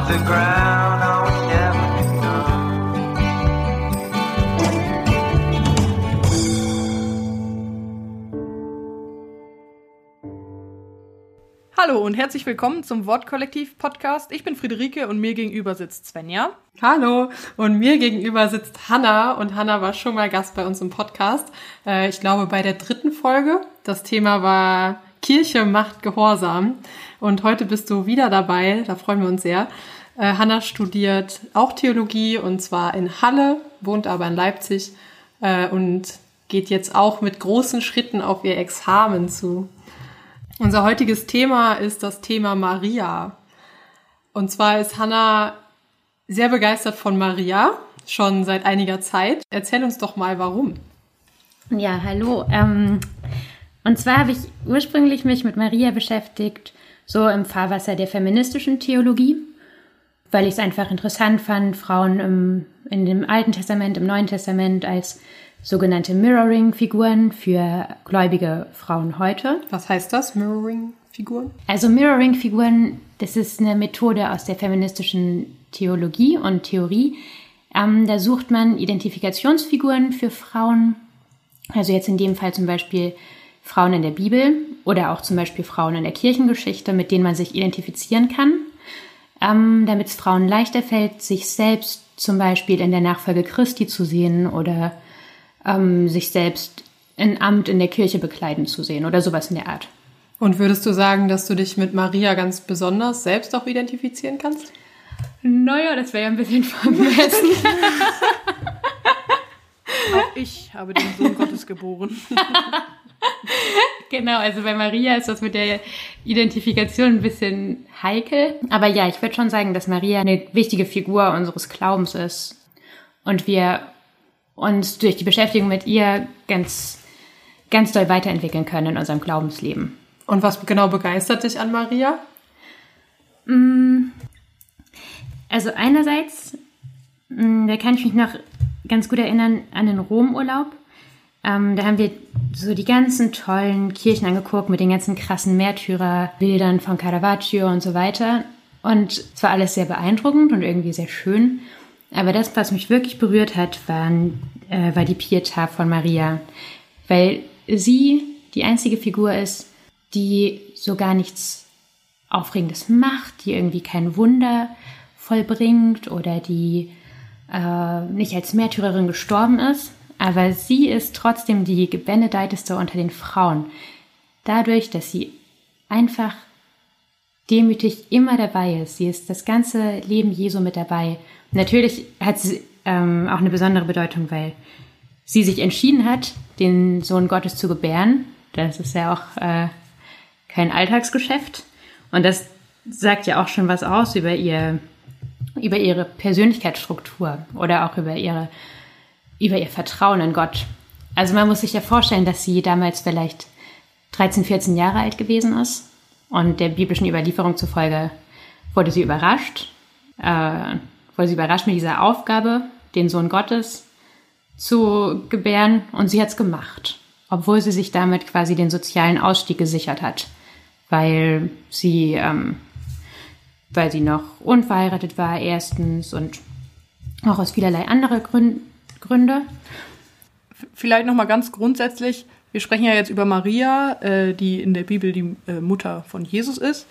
off the ground. Oh, never. Hallo und herzlich willkommen zum Wortkollektiv-Podcast. Ich bin Friederike und mir gegenüber sitzt Svenja. Hallo und mir gegenüber sitzt Hanna und Hanna war schon mal Gast bei uns im Podcast. Äh, ich glaube bei der dritten Folge. Das Thema war Kirche macht Gehorsam und heute bist du wieder dabei. Da freuen wir uns sehr. Äh, Hanna studiert auch Theologie und zwar in Halle, wohnt aber in Leipzig äh, und geht jetzt auch mit großen Schritten auf ihr Examen zu. Unser heutiges Thema ist das Thema Maria. Und zwar ist Hanna sehr begeistert von Maria, schon seit einiger Zeit. Erzähl uns doch mal, warum. Ja, hallo. Ähm, und zwar habe ich ursprünglich mich mit Maria beschäftigt, so im Fahrwasser der feministischen Theologie, weil ich es einfach interessant fand, Frauen im, in dem Alten Testament, im Neuen Testament als sogenannte Mirroring-Figuren für gläubige Frauen heute. Was heißt das, Mirroring-Figuren? Also Mirroring-Figuren, das ist eine Methode aus der feministischen Theologie und Theorie. Ähm, da sucht man Identifikationsfiguren für Frauen, also jetzt in dem Fall zum Beispiel Frauen in der Bibel oder auch zum Beispiel Frauen in der Kirchengeschichte, mit denen man sich identifizieren kann, ähm, damit es Frauen leichter fällt, sich selbst zum Beispiel in der Nachfolge Christi zu sehen oder ähm, sich selbst ein Amt in der Kirche bekleiden zu sehen oder sowas in der Art. Und würdest du sagen, dass du dich mit Maria ganz besonders selbst auch identifizieren kannst? Naja, das wäre ja ein bisschen vermessen. Auch ich habe den Sohn Gottes geboren. genau, also bei Maria ist das mit der Identifikation ein bisschen heikel. Aber ja, ich würde schon sagen, dass Maria eine wichtige Figur unseres Glaubens ist. Und wir uns durch die Beschäftigung mit ihr ganz, ganz doll weiterentwickeln können in unserem Glaubensleben. Und was genau begeistert dich an Maria? Also einerseits, mh, da kann ich mich noch ganz gut erinnern an den Romurlaub. Ähm, da haben wir so die ganzen tollen Kirchen angeguckt mit den ganzen krassen Märtyrerbildern von Caravaggio und so weiter. Und es war alles sehr beeindruckend und irgendwie sehr schön. Aber das, was mich wirklich berührt hat, waren, äh, war die Pietà von Maria. Weil sie die einzige Figur ist, die so gar nichts Aufregendes macht, die irgendwie kein Wunder vollbringt oder die äh, nicht als Märtyrerin gestorben ist. Aber sie ist trotzdem die gebenedeiteste unter den Frauen. Dadurch, dass sie einfach demütig immer dabei ist. Sie ist das ganze Leben Jesu mit dabei. Natürlich hat sie ähm, auch eine besondere Bedeutung, weil sie sich entschieden hat, den Sohn Gottes zu gebären. Das ist ja auch äh, kein Alltagsgeschäft. Und das sagt ja auch schon was aus über ihr, über ihre Persönlichkeitsstruktur oder auch über ihre, über ihr Vertrauen in Gott. Also man muss sich ja vorstellen, dass sie damals vielleicht 13, 14 Jahre alt gewesen ist und der biblischen Überlieferung zufolge wurde sie überrascht, äh, wurde sie überrascht mit dieser Aufgabe, den Sohn Gottes zu gebären und sie hat es gemacht, obwohl sie sich damit quasi den sozialen Ausstieg gesichert hat, weil sie, ähm, weil sie noch unverheiratet war erstens und auch aus vielerlei anderer Grün Gründe. Vielleicht nochmal ganz grundsätzlich. Wir sprechen ja jetzt über Maria, äh, die in der Bibel die äh, Mutter von Jesus ist.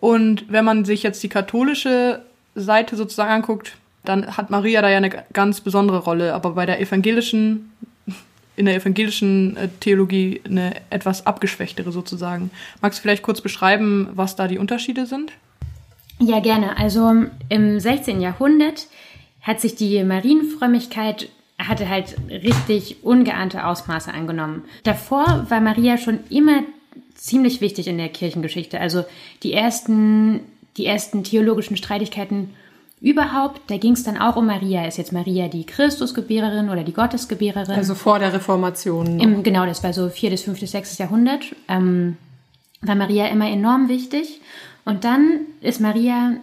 Und wenn man sich jetzt die katholische Seite sozusagen anguckt, dann hat Maria da ja eine ganz besondere Rolle. Aber bei der evangelischen, in der evangelischen äh, Theologie eine etwas abgeschwächtere sozusagen. Magst du vielleicht kurz beschreiben, was da die Unterschiede sind? Ja, gerne. Also im 16. Jahrhundert hat sich die Marienfrömmigkeit hatte halt richtig ungeahnte Ausmaße angenommen. Davor war Maria schon immer ziemlich wichtig in der Kirchengeschichte. Also die ersten, die ersten theologischen Streitigkeiten überhaupt, da ging es dann auch um Maria. Ist jetzt Maria die Christusgebärerin oder die Gottesgebärerin? Also vor der Reformation. Im, genau, das war so 4., 5., 6. Jahrhundert. Ähm, war Maria immer enorm wichtig. Und dann ist Maria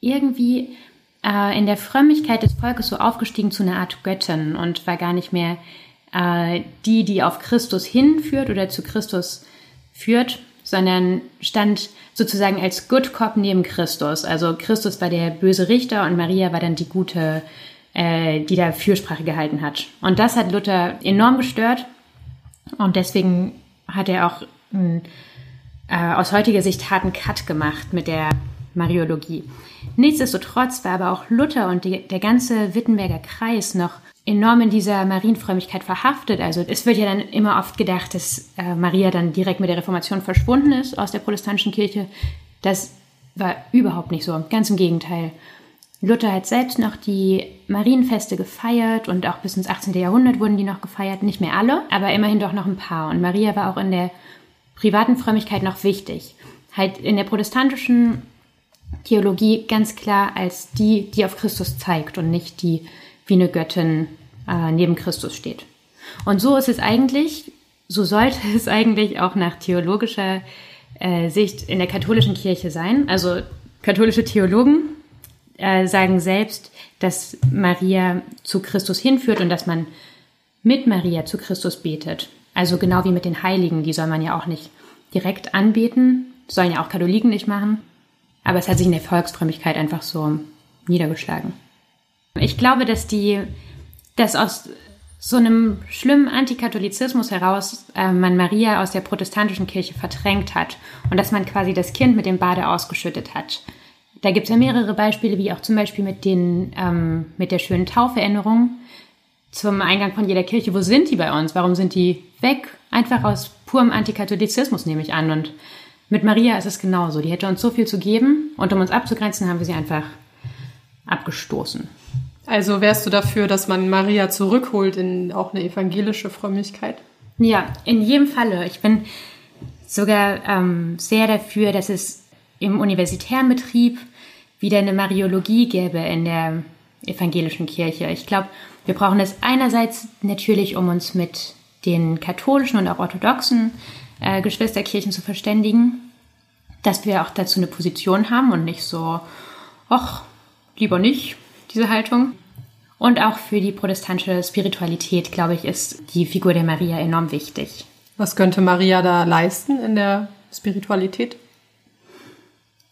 irgendwie äh, in der Frömmigkeit des Volkes so aufgestiegen zu einer Art Göttin und war gar nicht mehr äh, die, die auf Christus hinführt oder zu Christus führt, sondern stand sozusagen als Good Cop neben Christus. Also Christus war der böse Richter und Maria war dann die gute, äh, die da Fürsprache gehalten hat. Und das hat Luther enorm gestört und deswegen hat er auch äh, aus heutiger Sicht harten Cut gemacht mit der Mariologie. Nichtsdestotrotz war aber auch Luther und die, der ganze Wittenberger Kreis noch enorm in dieser Marienfrömmigkeit verhaftet. Also es wird ja dann immer oft gedacht, dass äh, Maria dann direkt mit der Reformation verschwunden ist aus der protestantischen Kirche. Das war überhaupt nicht so. Ganz im Gegenteil. Luther hat selbst noch die Marienfeste gefeiert und auch bis ins 18. Jahrhundert wurden die noch gefeiert. Nicht mehr alle, aber immerhin doch noch ein paar. Und Maria war auch in der privaten Frömmigkeit noch wichtig. Halt in der protestantischen Theologie ganz klar als die, die auf Christus zeigt und nicht die wie eine Göttin äh, neben Christus steht. Und so ist es eigentlich, so sollte es eigentlich auch nach theologischer äh, Sicht in der katholischen Kirche sein. Also katholische Theologen äh, sagen selbst, dass Maria zu Christus hinführt und dass man mit Maria zu Christus betet. Also genau wie mit den Heiligen, die soll man ja auch nicht direkt anbeten, sollen ja auch Katholiken nicht machen. Aber es hat sich in der Volksfrömmigkeit einfach so niedergeschlagen. Ich glaube, dass die, dass aus so einem schlimmen Antikatholizismus heraus äh, man Maria aus der protestantischen Kirche verdrängt hat und dass man quasi das Kind mit dem Bade ausgeschüttet hat. Da gibt es ja mehrere Beispiele, wie auch zum Beispiel mit, den, ähm, mit der schönen Tauferinnerung zum Eingang von jeder Kirche. Wo sind die bei uns? Warum sind die weg? Einfach aus purem Antikatholizismus nehme ich an. Und mit Maria ist es genauso. Die hätte uns so viel zu geben und um uns abzugrenzen, haben wir sie einfach abgestoßen. Also wärst du dafür, dass man Maria zurückholt in auch eine evangelische Frömmigkeit? Ja, in jedem Falle. Ich bin sogar ähm, sehr dafür, dass es im universitären Betrieb wieder eine Mariologie gäbe in der evangelischen Kirche. Ich glaube, wir brauchen es einerseits natürlich, um uns mit den katholischen und auch orthodoxen äh, Geschwisterkirchen zu verständigen, dass wir auch dazu eine Position haben und nicht so, ach, lieber nicht, diese Haltung. Und auch für die protestantische Spiritualität, glaube ich, ist die Figur der Maria enorm wichtig. Was könnte Maria da leisten in der Spiritualität?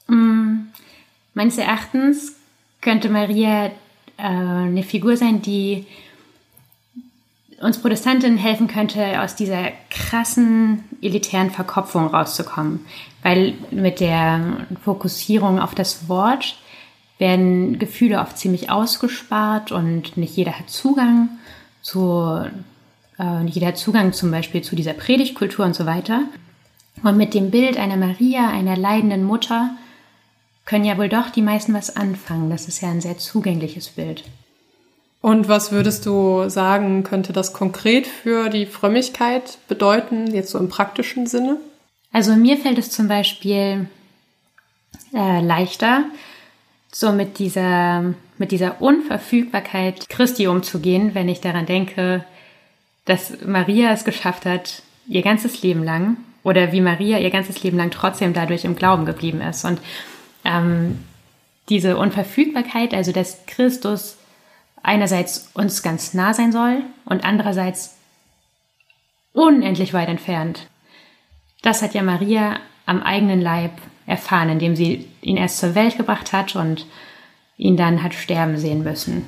Mm, meines Erachtens könnte Maria äh, eine Figur sein, die uns Protestantinnen helfen könnte, aus dieser krassen elitären Verkopfung rauszukommen. Weil mit der Fokussierung auf das Wort werden Gefühle oft ziemlich ausgespart und nicht jeder hat Zugang zu, äh, nicht jeder hat Zugang zum Beispiel zu dieser Predigtkultur und so weiter. Und mit dem Bild einer Maria, einer leidenden Mutter, können ja wohl doch die meisten was anfangen. Das ist ja ein sehr zugängliches Bild. Und was würdest du sagen, könnte das konkret für die Frömmigkeit bedeuten, jetzt so im praktischen Sinne? Also mir fällt es zum Beispiel äh, leichter, so mit dieser, mit dieser Unverfügbarkeit Christi umzugehen, wenn ich daran denke, dass Maria es geschafft hat, ihr ganzes Leben lang, oder wie Maria ihr ganzes Leben lang trotzdem dadurch im Glauben geblieben ist. Und ähm, diese Unverfügbarkeit, also dass Christus einerseits uns ganz nah sein soll und andererseits unendlich weit entfernt. Das hat ja Maria am eigenen Leib erfahren, indem sie ihn erst zur Welt gebracht hat und ihn dann hat sterben sehen müssen.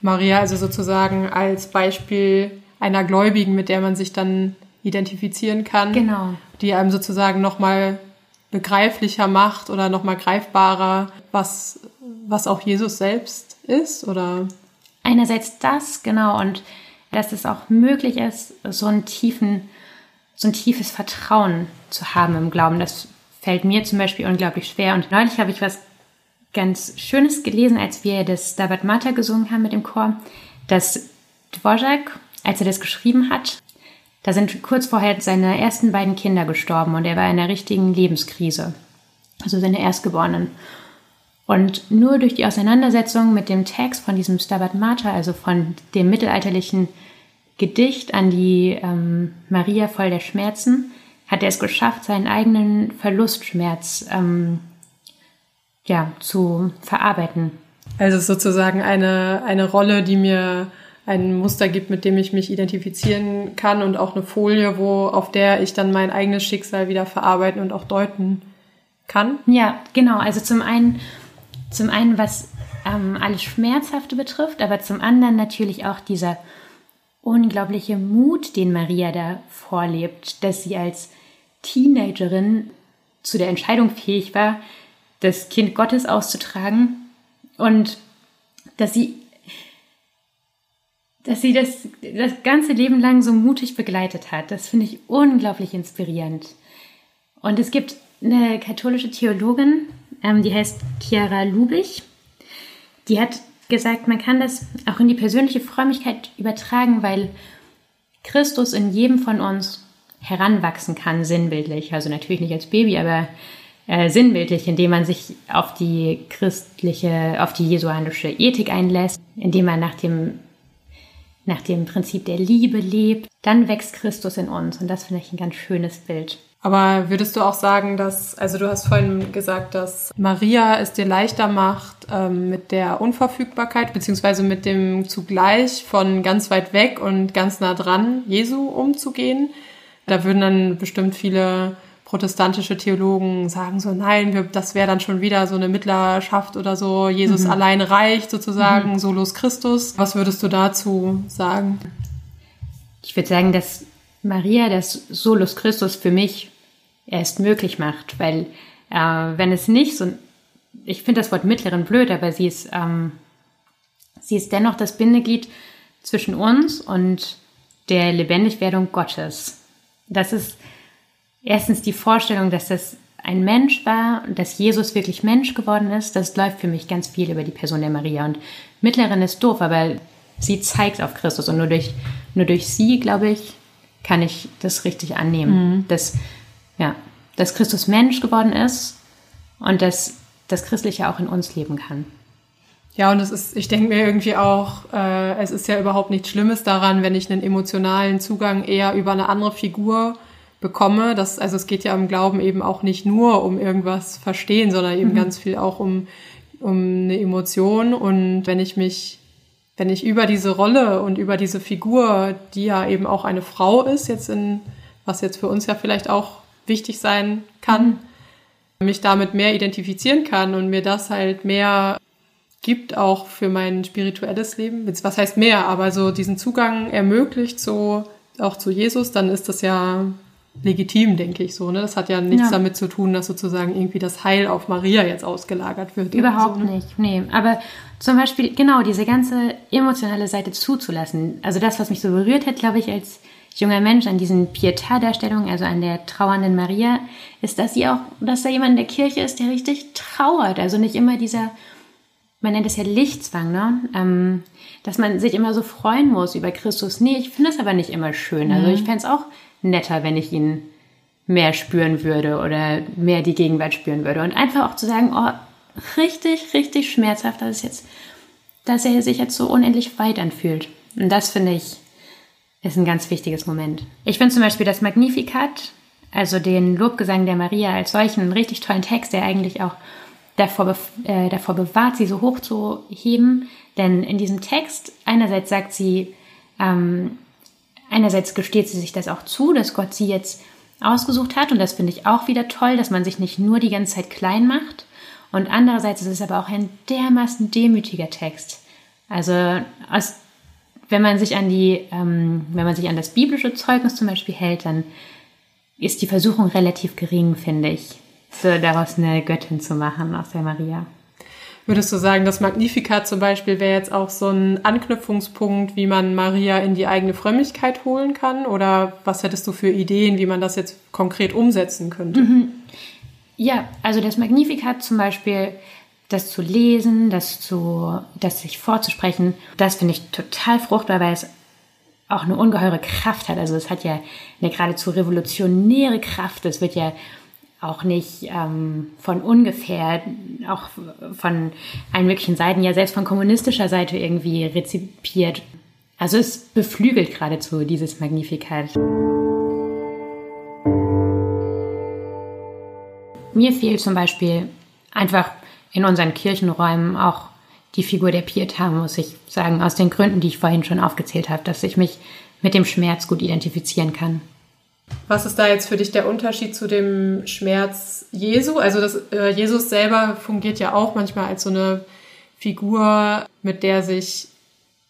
Maria also sozusagen als Beispiel einer Gläubigen, mit der man sich dann identifizieren kann. Genau. Die einem sozusagen nochmal begreiflicher macht oder nochmal greifbarer, was, was auch Jesus selbst ist, oder? Einerseits das, genau, und dass es auch möglich ist, so einen tiefen, so ein tiefes Vertrauen zu haben im Glauben. Das fällt mir zum Beispiel unglaublich schwer. Und neulich habe ich was ganz Schönes gelesen, als wir das Stabat Mater gesungen haben mit dem Chor, dass Dvorak, als er das geschrieben hat, da sind kurz vorher seine ersten beiden Kinder gestorben und er war in einer richtigen Lebenskrise. Also seine Erstgeborenen. Und nur durch die Auseinandersetzung mit dem Text von diesem Stabat Mater, also von dem mittelalterlichen Gedicht an die ähm, Maria voll der Schmerzen, hat er es geschafft, seinen eigenen Verlustschmerz ähm, ja, zu verarbeiten. Also sozusagen eine, eine Rolle, die mir ein Muster gibt, mit dem ich mich identifizieren kann und auch eine Folie, wo auf der ich dann mein eigenes Schicksal wieder verarbeiten und auch deuten kann. Ja, genau. Also zum einen, zum einen was ähm, alles Schmerzhafte betrifft, aber zum anderen natürlich auch dieser unglaubliche Mut, den Maria da vorlebt, dass sie als Teenagerin zu der Entscheidung fähig war, das Kind Gottes auszutragen und dass sie dass sie das das ganze Leben lang so mutig begleitet hat. Das finde ich unglaublich inspirierend. Und es gibt eine katholische Theologin, ähm, die heißt Chiara Lubich. Die hat gesagt, man kann das auch in die persönliche Frömmigkeit übertragen, weil Christus in jedem von uns heranwachsen kann, sinnbildlich. Also natürlich nicht als Baby, aber äh, sinnbildlich, indem man sich auf die christliche, auf die jesuanische Ethik einlässt, indem man nach dem, nach dem Prinzip der Liebe lebt. Dann wächst Christus in uns und das finde ich ein ganz schönes Bild. Aber würdest du auch sagen, dass, also du hast vorhin gesagt, dass Maria es dir leichter macht ähm, mit der Unverfügbarkeit, beziehungsweise mit dem zugleich von ganz weit weg und ganz nah dran Jesu umzugehen. Da würden dann bestimmt viele protestantische Theologen sagen so, nein, wir, das wäre dann schon wieder so eine Mittlerschaft oder so, Jesus mhm. allein reicht sozusagen, mhm. solos Christus. Was würdest du dazu sagen? Ich würde sagen, dass Maria das Solus Christus für mich erst möglich macht, weil äh, wenn es nicht so, ich finde das Wort mittleren blöd, aber sie ist, ähm, sie ist dennoch das Bindeglied zwischen uns und der Lebendigwerdung Gottes. Das ist erstens die Vorstellung, dass das ein Mensch war und dass Jesus wirklich Mensch geworden ist. Das läuft für mich ganz viel über die Person der Maria. Und Mittlerin ist doof, aber sie zeigt auf Christus und nur durch, nur durch sie, glaube ich, kann ich das richtig annehmen. Mhm. Dass, ja, dass Christus Mensch geworden ist und dass das Christliche auch in uns leben kann. Ja, und es ist, ich denke mir irgendwie auch, äh, es ist ja überhaupt nichts Schlimmes daran, wenn ich einen emotionalen Zugang eher über eine andere Figur bekomme. Das, also es geht ja im Glauben eben auch nicht nur um irgendwas verstehen, sondern eben mhm. ganz viel auch um, um eine Emotion. Und wenn ich mich, wenn ich über diese Rolle und über diese Figur, die ja eben auch eine Frau ist, jetzt in, was jetzt für uns ja vielleicht auch wichtig sein kann, mhm. mich damit mehr identifizieren kann und mir das halt mehr gibt auch für mein spirituelles Leben. Was heißt mehr, aber so diesen Zugang ermöglicht so auch zu Jesus, dann ist das ja legitim, denke ich so. Ne? Das hat ja nichts ja. damit zu tun, dass sozusagen irgendwie das Heil auf Maria jetzt ausgelagert wird. Überhaupt so, ne? nicht, nee. Aber zum Beispiel, genau, diese ganze emotionale Seite zuzulassen. Also das, was mich so berührt hat, glaube ich, als junger Mensch an diesen Pietà-Darstellungen, also an der trauernden Maria, ist, dass sie auch, dass da jemand in der Kirche ist, der richtig trauert. Also nicht immer dieser, man nennt es ja Lichtzwang, ne? Ähm, dass man sich immer so freuen muss über Christus. Nee, ich finde es aber nicht immer schön. Also mhm. ich fände es auch netter, wenn ich ihn mehr spüren würde oder mehr die Gegenwart spüren würde. Und einfach auch zu sagen, oh, richtig, richtig schmerzhaft, dass es jetzt, dass er sich jetzt so unendlich weit anfühlt. Und das finde ich, ist ein ganz wichtiges Moment. Ich finde zum Beispiel das Magnificat, also den Lobgesang der Maria als solchen, einen richtig tollen Text, der eigentlich auch davor, äh, davor bewahrt, sie so hoch zu heben. Denn in diesem Text, einerseits sagt sie, ähm, einerseits gesteht sie sich das auch zu, dass Gott sie jetzt ausgesucht hat. Und das finde ich auch wieder toll, dass man sich nicht nur die ganze Zeit klein macht. Und andererseits ist es aber auch ein dermaßen demütiger Text. Also aus wenn man sich an die, ähm, wenn man sich an das biblische Zeugnis zum Beispiel hält, dann ist die Versuchung relativ gering, finde ich, so daraus eine Göttin zu machen aus der Maria. Würdest du sagen, das Magnificat zum Beispiel wäre jetzt auch so ein Anknüpfungspunkt, wie man Maria in die eigene Frömmigkeit holen kann? Oder was hättest du für Ideen, wie man das jetzt konkret umsetzen könnte? Mhm. Ja, also das Magnificat zum Beispiel das zu lesen, das zu, das sich vorzusprechen, das finde ich total fruchtbar, weil es auch eine ungeheure Kraft hat. Also es hat ja eine geradezu revolutionäre Kraft. Es wird ja auch nicht ähm, von ungefähr, auch von allen möglichen Seiten, ja selbst von kommunistischer Seite irgendwie rezipiert. Also es beflügelt geradezu dieses Magnificat. Mir fehlt zum Beispiel einfach in unseren Kirchenräumen auch die Figur der Pietà, muss ich sagen, aus den Gründen, die ich vorhin schon aufgezählt habe, dass ich mich mit dem Schmerz gut identifizieren kann. Was ist da jetzt für dich der Unterschied zu dem Schmerz Jesu? Also das, äh, Jesus selber fungiert ja auch manchmal als so eine Figur, mit der sich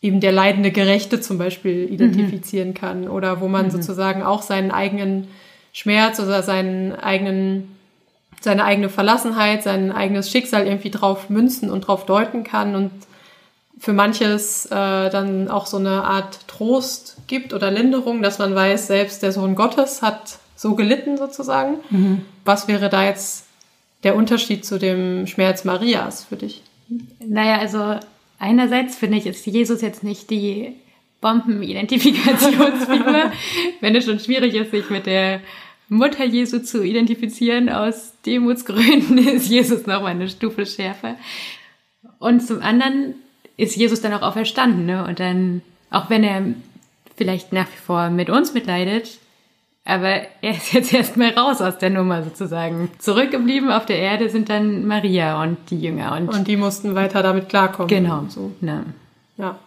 eben der leidende Gerechte zum Beispiel identifizieren mhm. kann oder wo man mhm. sozusagen auch seinen eigenen Schmerz oder seinen eigenen seine eigene Verlassenheit, sein eigenes Schicksal irgendwie drauf münzen und drauf deuten kann und für manches äh, dann auch so eine Art Trost gibt oder Linderung, dass man weiß, selbst der Sohn Gottes hat so gelitten sozusagen. Mhm. Was wäre da jetzt der Unterschied zu dem Schmerz Marias für dich? Naja, also einerseits finde ich, ist Jesus jetzt nicht die Bombenidentifikationsfigur, wenn es schon schwierig ist, sich mit der Mutter Jesu zu identifizieren aus Demutsgründen, ist Jesus noch mal eine Stufe schärfer. Und zum anderen ist Jesus dann auch auferstanden, ne? Und dann, auch wenn er vielleicht nach wie vor mit uns mitleidet, aber er ist jetzt erstmal raus aus der Nummer sozusagen. Zurückgeblieben auf der Erde sind dann Maria und die Jünger. Und, und die mussten weiter damit klarkommen. Genau. So. Ja. ja.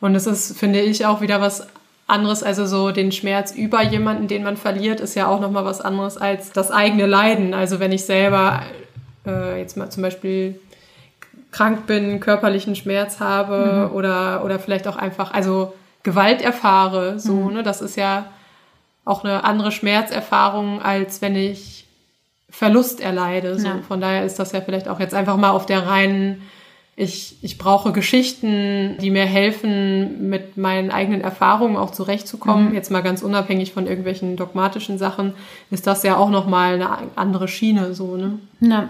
Und es ist, finde ich, auch wieder was anderes, also so den Schmerz über jemanden, den man verliert, ist ja auch nochmal was anderes als das eigene Leiden. Also wenn ich selber äh, jetzt mal zum Beispiel krank bin, körperlichen Schmerz habe mhm. oder, oder vielleicht auch einfach, also Gewalt erfahre, so, mhm. ne, das ist ja auch eine andere Schmerzerfahrung, als wenn ich Verlust erleide. So. Ja. Von daher ist das ja vielleicht auch jetzt einfach mal auf der reinen ich, ich brauche Geschichten, die mir helfen, mit meinen eigenen Erfahrungen auch zurechtzukommen. Mhm. Jetzt mal ganz unabhängig von irgendwelchen dogmatischen Sachen, ist das ja auch nochmal eine andere Schiene, so, ne? Na,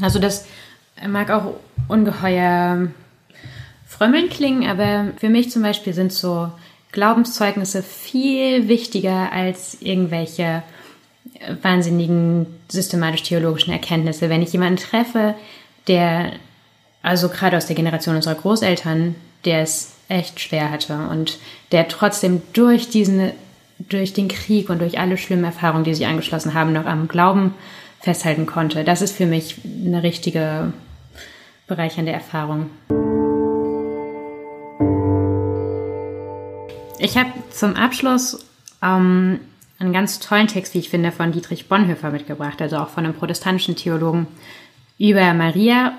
also das mag auch ungeheuer frömmeln klingen, aber für mich zum Beispiel sind so Glaubenszeugnisse viel wichtiger als irgendwelche wahnsinnigen systematisch-theologischen Erkenntnisse. Wenn ich jemanden treffe, der also gerade aus der Generation unserer Großeltern, der es echt schwer hatte und der trotzdem durch diesen, durch den Krieg und durch alle schlimmen Erfahrungen, die sich angeschlossen haben, noch am Glauben festhalten konnte. Das ist für mich eine richtige bereichernde Erfahrung. Ich habe zum Abschluss ähm, einen ganz tollen Text, wie ich finde, von Dietrich Bonhoeffer mitgebracht, also auch von einem protestantischen Theologen über Maria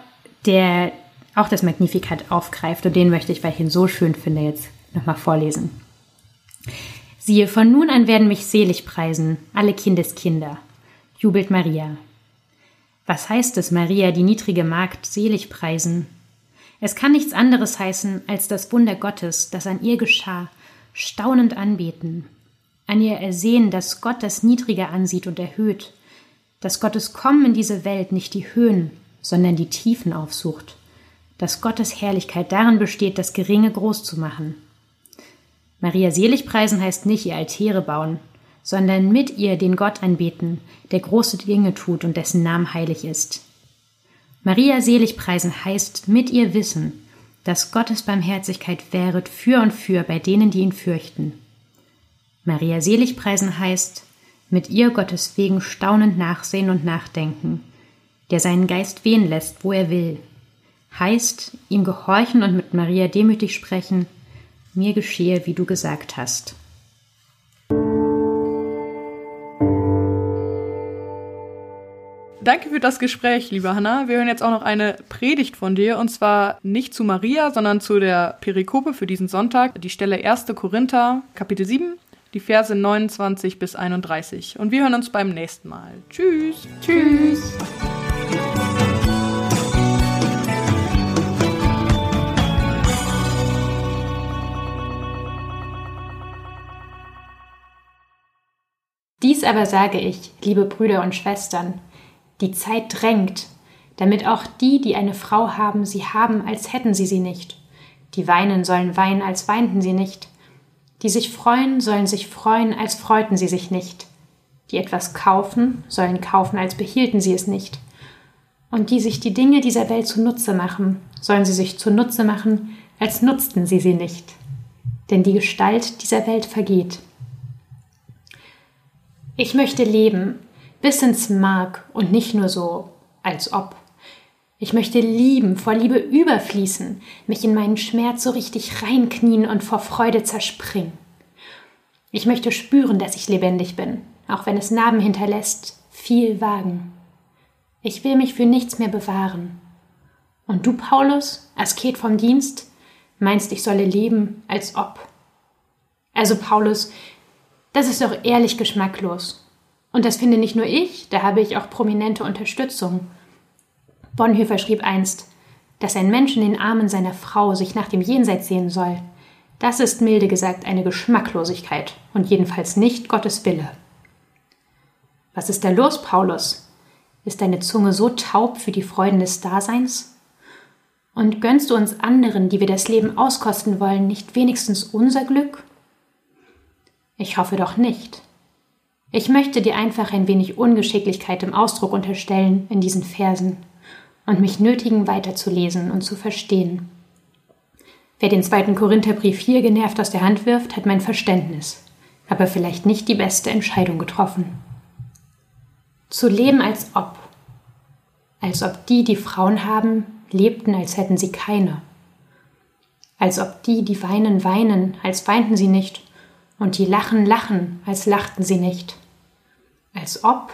der auch das Magnificat aufgreift und den möchte ich, weil ich ihn so schön finde, jetzt nochmal vorlesen. Siehe, von nun an werden mich selig preisen, alle Kindeskinder, jubelt Maria. Was heißt es, Maria, die niedrige Magd, selig preisen? Es kann nichts anderes heißen, als das Wunder Gottes, das an ihr geschah, staunend anbeten, an ihr ersehen, dass Gott das Niedrige ansieht und erhöht, dass Gottes Kommen in diese Welt nicht die Höhen, sondern die Tiefen aufsucht, dass Gottes Herrlichkeit darin besteht, das Geringe groß zu machen. Maria selig preisen heißt nicht ihr Altäre bauen, sondern mit ihr den Gott anbeten, der große Dinge tut und dessen Namen heilig ist. Maria selig preisen heißt mit ihr wissen, dass Gottes Barmherzigkeit wäret für und für bei denen, die ihn fürchten. Maria selig preisen heißt mit ihr Gottes wegen staunend nachsehen und nachdenken, der seinen Geist wehen lässt, wo er will. Heißt, ihm gehorchen und mit Maria demütig sprechen, mir geschehe, wie du gesagt hast. Danke für das Gespräch, liebe Hanna. Wir hören jetzt auch noch eine Predigt von dir und zwar nicht zu Maria, sondern zu der Perikope für diesen Sonntag, die Stelle 1. Korinther, Kapitel 7, die Verse 29 bis 31. Und wir hören uns beim nächsten Mal. Tschüss. Tschüss. Dies aber sage ich, liebe Brüder und Schwestern, die Zeit drängt, damit auch die, die eine Frau haben, sie haben, als hätten sie sie nicht. Die weinen sollen weinen, als weinten sie nicht. Die sich freuen, sollen sich freuen, als freuten sie sich nicht. Die etwas kaufen, sollen kaufen, als behielten sie es nicht. Und die sich die Dinge dieser Welt zunutze machen, sollen sie sich zunutze machen, als nutzten sie sie nicht. Denn die Gestalt dieser Welt vergeht. Ich möchte leben, bis ins Mark und nicht nur so, als ob. Ich möchte lieben, vor Liebe überfließen, mich in meinen Schmerz so richtig reinknien und vor Freude zerspringen. Ich möchte spüren, dass ich lebendig bin, auch wenn es Narben hinterlässt, viel wagen. Ich will mich für nichts mehr bewahren. Und du, Paulus, Asket vom Dienst, meinst, ich solle leben, als ob. Also, Paulus, das ist doch ehrlich geschmacklos. Und das finde nicht nur ich, da habe ich auch prominente Unterstützung. Bonhoeffer schrieb einst, dass ein Mensch in den Armen seiner Frau sich nach dem Jenseits sehen soll. Das ist milde gesagt eine Geschmacklosigkeit und jedenfalls nicht Gottes Wille. Was ist da los, Paulus? Ist deine Zunge so taub für die Freuden des Daseins? Und gönnst du uns anderen, die wir das Leben auskosten wollen, nicht wenigstens unser Glück? Ich hoffe doch nicht. Ich möchte dir einfach ein wenig Ungeschicklichkeit im Ausdruck unterstellen in diesen Versen und mich nötigen, weiterzulesen und zu verstehen. Wer den zweiten Korintherbrief hier genervt aus der Hand wirft, hat mein Verständnis, aber vielleicht nicht die beste Entscheidung getroffen. Zu leben als ob, als ob die, die Frauen haben, lebten, als hätten sie keine, als ob die, die weinen, weinen, als weinten sie nicht, und die lachen, lachen, als lachten sie nicht, als ob,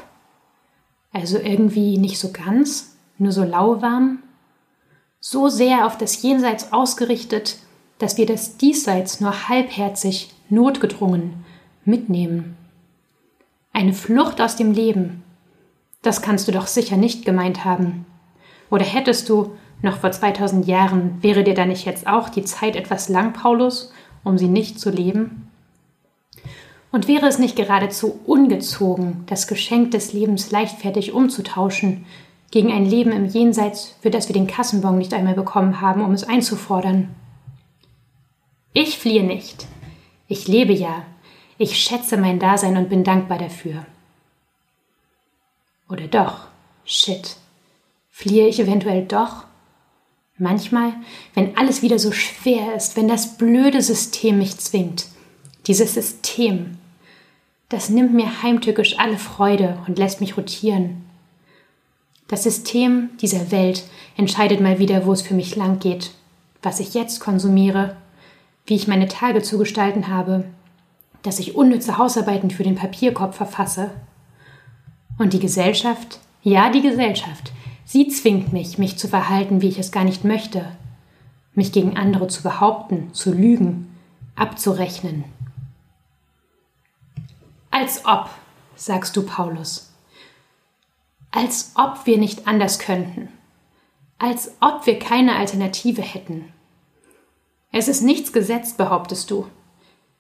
also irgendwie nicht so ganz, nur so lauwarm, so sehr auf das Jenseits ausgerichtet, dass wir das Diesseits nur halbherzig, notgedrungen mitnehmen. Eine Flucht aus dem Leben, das kannst du doch sicher nicht gemeint haben. Oder hättest du, noch vor 2000 Jahren, wäre dir da nicht jetzt auch die Zeit etwas lang, Paulus, um sie nicht zu leben? Und wäre es nicht geradezu ungezogen, das Geschenk des Lebens leichtfertig umzutauschen gegen ein Leben im Jenseits, für das wir den Kassenbon nicht einmal bekommen haben, um es einzufordern. Ich fliehe nicht. Ich lebe ja. Ich schätze mein Dasein und bin dankbar dafür. Oder doch, shit. Fliehe ich eventuell doch? Manchmal, wenn alles wieder so schwer ist, wenn das blöde System mich zwingt. Dieses System. Das nimmt mir heimtückisch alle Freude und lässt mich rotieren. Das System dieser Welt entscheidet mal wieder, wo es für mich lang geht, was ich jetzt konsumiere, wie ich meine Tage zu gestalten habe, dass ich unnütze Hausarbeiten für den Papierkorb verfasse. Und die Gesellschaft, ja die Gesellschaft, sie zwingt mich, mich zu verhalten, wie ich es gar nicht möchte, mich gegen andere zu behaupten, zu lügen, abzurechnen. Als ob, sagst du Paulus als ob wir nicht anders könnten, als ob wir keine Alternative hätten. Es ist nichts gesetzt, behauptest du.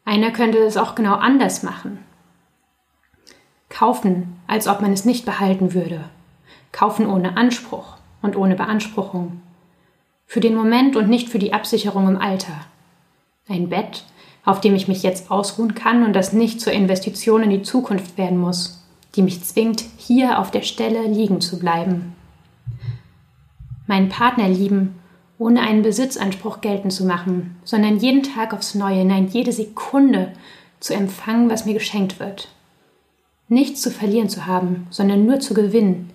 Einer könnte es auch genau anders machen. Kaufen, als ob man es nicht behalten würde. Kaufen ohne Anspruch und ohne Beanspruchung. Für den Moment und nicht für die Absicherung im Alter. Ein Bett, auf dem ich mich jetzt ausruhen kann und das nicht zur Investition in die Zukunft werden muss die mich zwingt, hier auf der Stelle liegen zu bleiben. Meinen Partner lieben, ohne einen Besitzanspruch geltend zu machen, sondern jeden Tag aufs Neue, nein, jede Sekunde zu empfangen, was mir geschenkt wird. Nichts zu verlieren zu haben, sondern nur zu gewinnen.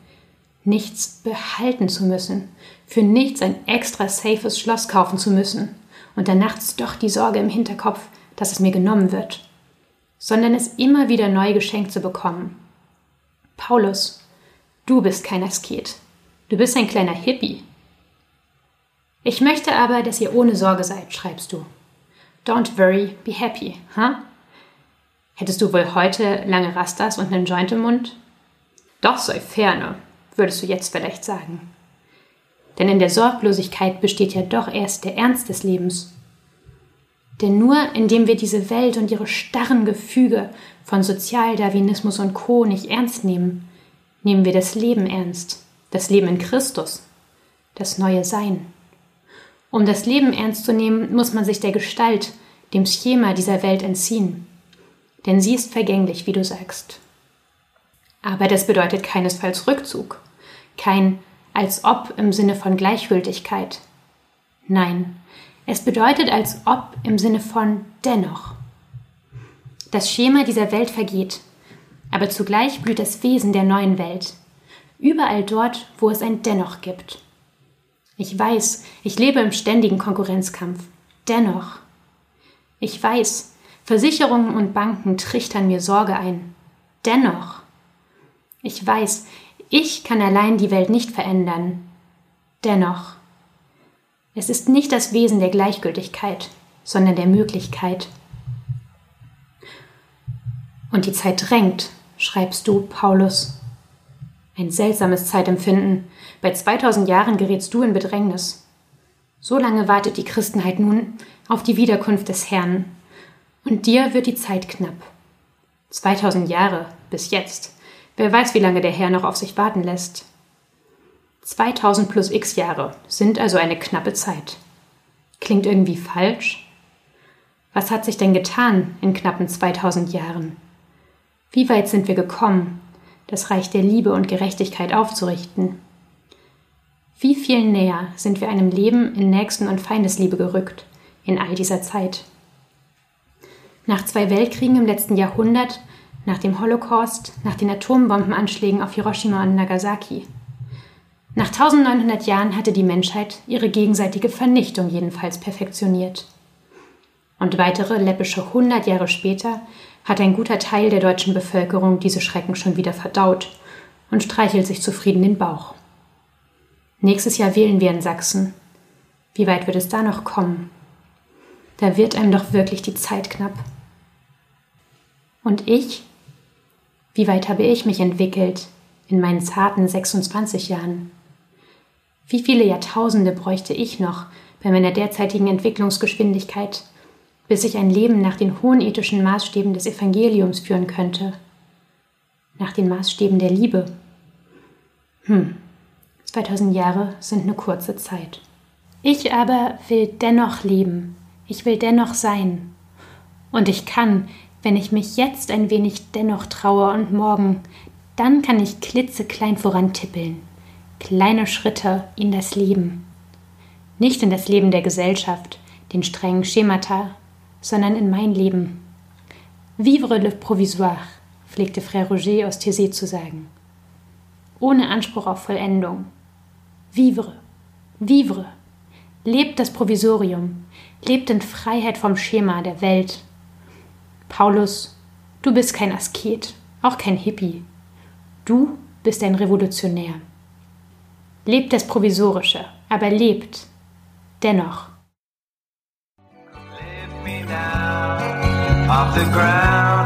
Nichts behalten zu müssen, für nichts ein extra safes Schloss kaufen zu müssen und dann nachts doch die Sorge im Hinterkopf, dass es mir genommen wird, sondern es immer wieder neu geschenkt zu bekommen Paulus, du bist kein Asket. Du bist ein kleiner Hippie. Ich möchte aber, dass ihr ohne Sorge seid, schreibst du. Don't worry, be happy, huh? Hättest du wohl heute lange Rastas und einen Joint im Mund? Doch sei ferne, würdest du jetzt vielleicht sagen. Denn in der Sorglosigkeit besteht ja doch erst der Ernst des Lebens. Denn nur indem wir diese Welt und ihre starren Gefüge von Sozialdarwinismus und Co. nicht ernst nehmen, nehmen wir das Leben ernst, das Leben in Christus, das neue Sein. Um das Leben ernst zu nehmen, muss man sich der Gestalt, dem Schema dieser Welt entziehen. Denn sie ist vergänglich, wie du sagst. Aber das bedeutet keinesfalls Rückzug, kein als ob im Sinne von Gleichgültigkeit. Nein, es bedeutet als ob im Sinne von dennoch. Das Schema dieser Welt vergeht, aber zugleich blüht das Wesen der neuen Welt, überall dort, wo es ein Dennoch gibt. Ich weiß, ich lebe im ständigen Konkurrenzkampf. Dennoch. Ich weiß, Versicherungen und Banken trichtern mir Sorge ein. Dennoch. Ich weiß, ich kann allein die Welt nicht verändern. Dennoch. Es ist nicht das Wesen der Gleichgültigkeit, sondern der Möglichkeit. Und die Zeit drängt, schreibst du, Paulus. Ein seltsames Zeitempfinden. Bei 2000 Jahren gerätst du in Bedrängnis. So lange wartet die Christenheit nun auf die Wiederkunft des Herrn. Und dir wird die Zeit knapp. 2000 Jahre bis jetzt. Wer weiß, wie lange der Herr noch auf sich warten lässt. 2000 plus x Jahre sind also eine knappe Zeit. Klingt irgendwie falsch? Was hat sich denn getan in knappen 2000 Jahren? Wie weit sind wir gekommen, das Reich der Liebe und Gerechtigkeit aufzurichten? Wie viel näher sind wir einem Leben in Nächsten- und Feindesliebe gerückt in all dieser Zeit? Nach zwei Weltkriegen im letzten Jahrhundert, nach dem Holocaust, nach den Atombombenanschlägen auf Hiroshima und Nagasaki. Nach 1900 Jahren hatte die Menschheit ihre gegenseitige Vernichtung jedenfalls perfektioniert. Und weitere läppische 100 Jahre später hat ein guter Teil der deutschen Bevölkerung diese Schrecken schon wieder verdaut und streichelt sich zufrieden den Bauch. Nächstes Jahr wählen wir in Sachsen. Wie weit wird es da noch kommen? Da wird einem doch wirklich die Zeit knapp. Und ich? Wie weit habe ich mich entwickelt in meinen zarten 26 Jahren? Wie viele Jahrtausende bräuchte ich noch bei meiner derzeitigen Entwicklungsgeschwindigkeit, bis ich ein Leben nach den hohen ethischen Maßstäben des Evangeliums führen könnte. Nach den Maßstäben der Liebe. Hm, 2000 Jahre sind eine kurze Zeit. Ich aber will dennoch leben. Ich will dennoch sein. Und ich kann, wenn ich mich jetzt ein wenig dennoch traue und morgen, dann kann ich klitzeklein vorantippeln. Kleine Schritte in das Leben. Nicht in das Leben der Gesellschaft, den strengen Schemata, sondern in mein Leben. Vivre le provisoire, pflegte Frère Roger aus Thésée zu sagen. Ohne Anspruch auf Vollendung. Vivre, vivre. Lebt das Provisorium, lebt in Freiheit vom Schema der Welt. Paulus, du bist kein Asket, auch kein Hippie. Du bist ein Revolutionär. Lebt das Provisorische, aber lebt dennoch. me down off the ground.